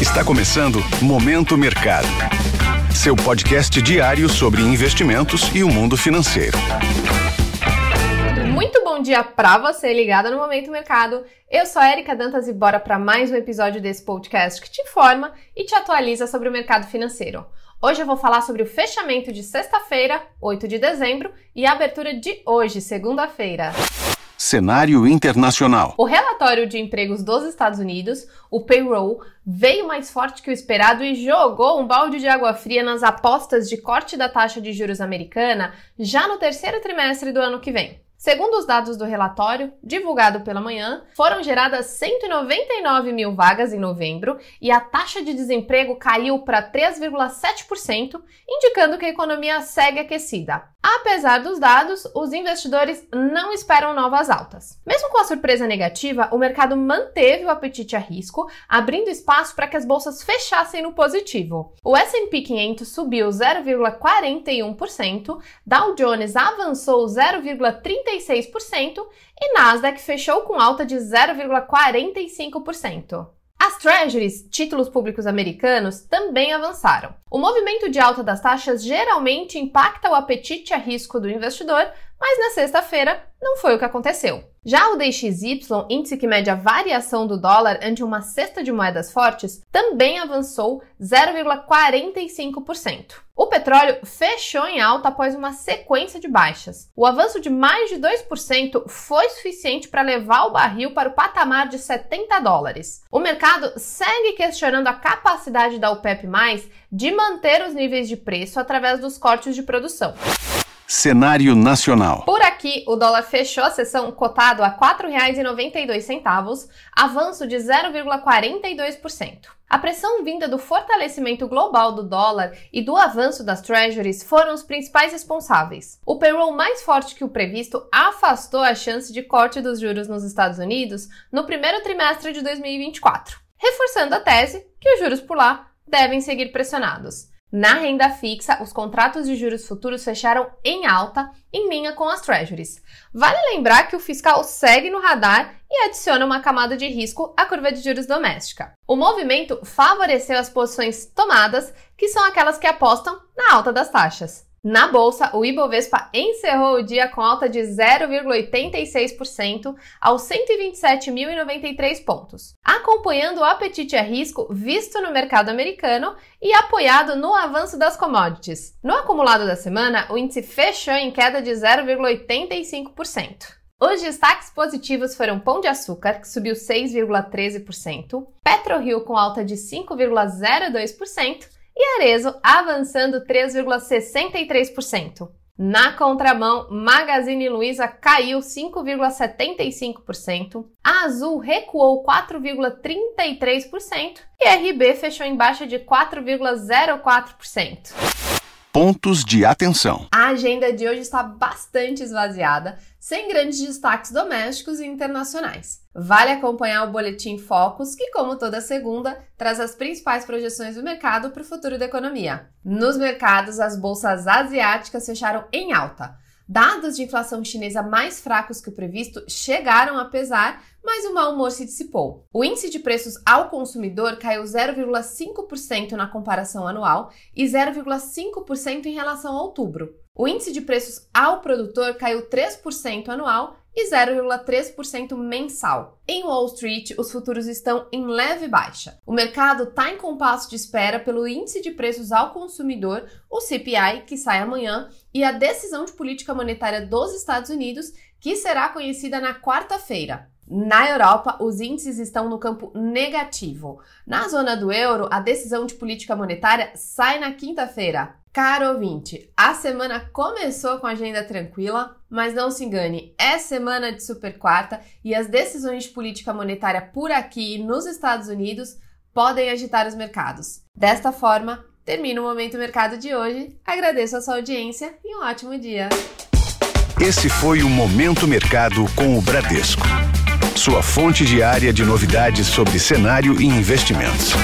Está começando Momento Mercado. Seu podcast diário sobre investimentos e o mundo financeiro. Muito bom dia para você ligado no Momento Mercado. Eu sou a Erika Dantas e bora para mais um episódio desse podcast que te informa e te atualiza sobre o mercado financeiro. Hoje eu vou falar sobre o fechamento de sexta-feira, 8 de dezembro, e a abertura de hoje, segunda-feira. Cenário internacional. O relatório de empregos dos Estados Unidos, o payroll, veio mais forte que o esperado e jogou um balde de água fria nas apostas de corte da taxa de juros americana já no terceiro trimestre do ano que vem. Segundo os dados do relatório, divulgado pela manhã, foram geradas 199 mil vagas em novembro e a taxa de desemprego caiu para 3,7%, indicando que a economia segue aquecida. Apesar dos dados, os investidores não esperam novas altas. Mesmo com a surpresa negativa, o mercado manteve o apetite a risco, abrindo espaço para que as bolsas fechassem no positivo. O S&P 500 subiu 0,41%, Dow Jones avançou 0,36% e Nasdaq fechou com alta de 0,45%. As treasuries, títulos públicos americanos, também avançaram. O movimento de alta das taxas geralmente impacta o apetite a risco do investidor, mas na sexta-feira não foi o que aconteceu. Já o DXY, índice que mede a variação do dólar ante uma cesta de moedas fortes, também avançou 0,45%. O petróleo fechou em alta após uma sequência de baixas. O avanço de mais de 2% foi suficiente para levar o barril para o patamar de 70 dólares. O mercado segue questionando a capacidade da OPEP+, de manter os níveis de preço através dos cortes de produção. Cenário nacional. Por aqui, o dólar fechou a sessão cotado a R$ 4,92, avanço de 0,42%. A pressão vinda do fortalecimento global do dólar e do avanço das treasuries foram os principais responsáveis. O payroll mais forte que o previsto afastou a chance de corte dos juros nos Estados Unidos no primeiro trimestre de 2024, reforçando a tese que os juros por lá devem seguir pressionados. Na renda fixa, os contratos de juros futuros fecharam em alta, em linha com as treasuries. Vale lembrar que o fiscal segue no radar e adiciona uma camada de risco à curva de juros doméstica. O movimento favoreceu as posições tomadas, que são aquelas que apostam na alta das taxas. Na bolsa, o Ibovespa encerrou o dia com alta de 0,86% aos 127.093 pontos, acompanhando o apetite a risco visto no mercado americano e apoiado no avanço das commodities. No acumulado da semana, o índice fechou em queda de 0,85%. Os destaques positivos foram Pão de Açúcar, que subiu 6,13%, PetroRio com alta de 5,02%, e Arezo avançando 3,63%. Na contramão, Magazine Luiza caiu 5,75%, a Azul recuou 4,33% e a RB fechou em baixa de 4,04% pontos de atenção. A agenda de hoje está bastante esvaziada, sem grandes destaques domésticos e internacionais. Vale acompanhar o Boletim Focus, que, como toda segunda, traz as principais projeções do mercado para o futuro da economia. Nos mercados, as bolsas asiáticas fecharam em alta. Dados de inflação chinesa mais fracos que o previsto chegaram a pesar, mas o mau humor se dissipou. O índice de preços ao consumidor caiu 0,5% na comparação anual e 0,5% em relação a outubro. O índice de preços ao produtor caiu 3% anual e 0,3% mensal. Em Wall Street, os futuros estão em leve baixa. O mercado está em compasso de espera pelo índice de preços ao consumidor, o CPI, que sai amanhã, e a decisão de política monetária dos Estados Unidos, que será conhecida na quarta-feira. Na Europa, os índices estão no campo negativo. Na zona do euro, a decisão de política monetária sai na quinta-feira. Caro ouvinte, a semana começou com agenda tranquila, mas não se engane, é semana de super quarta e as decisões de política monetária por aqui nos Estados Unidos podem agitar os mercados. Desta forma, termina o Momento Mercado de hoje. Agradeço a sua audiência e um ótimo dia. Esse foi o Momento Mercado com o Bradesco. Sua fonte diária de novidades sobre cenário e investimentos.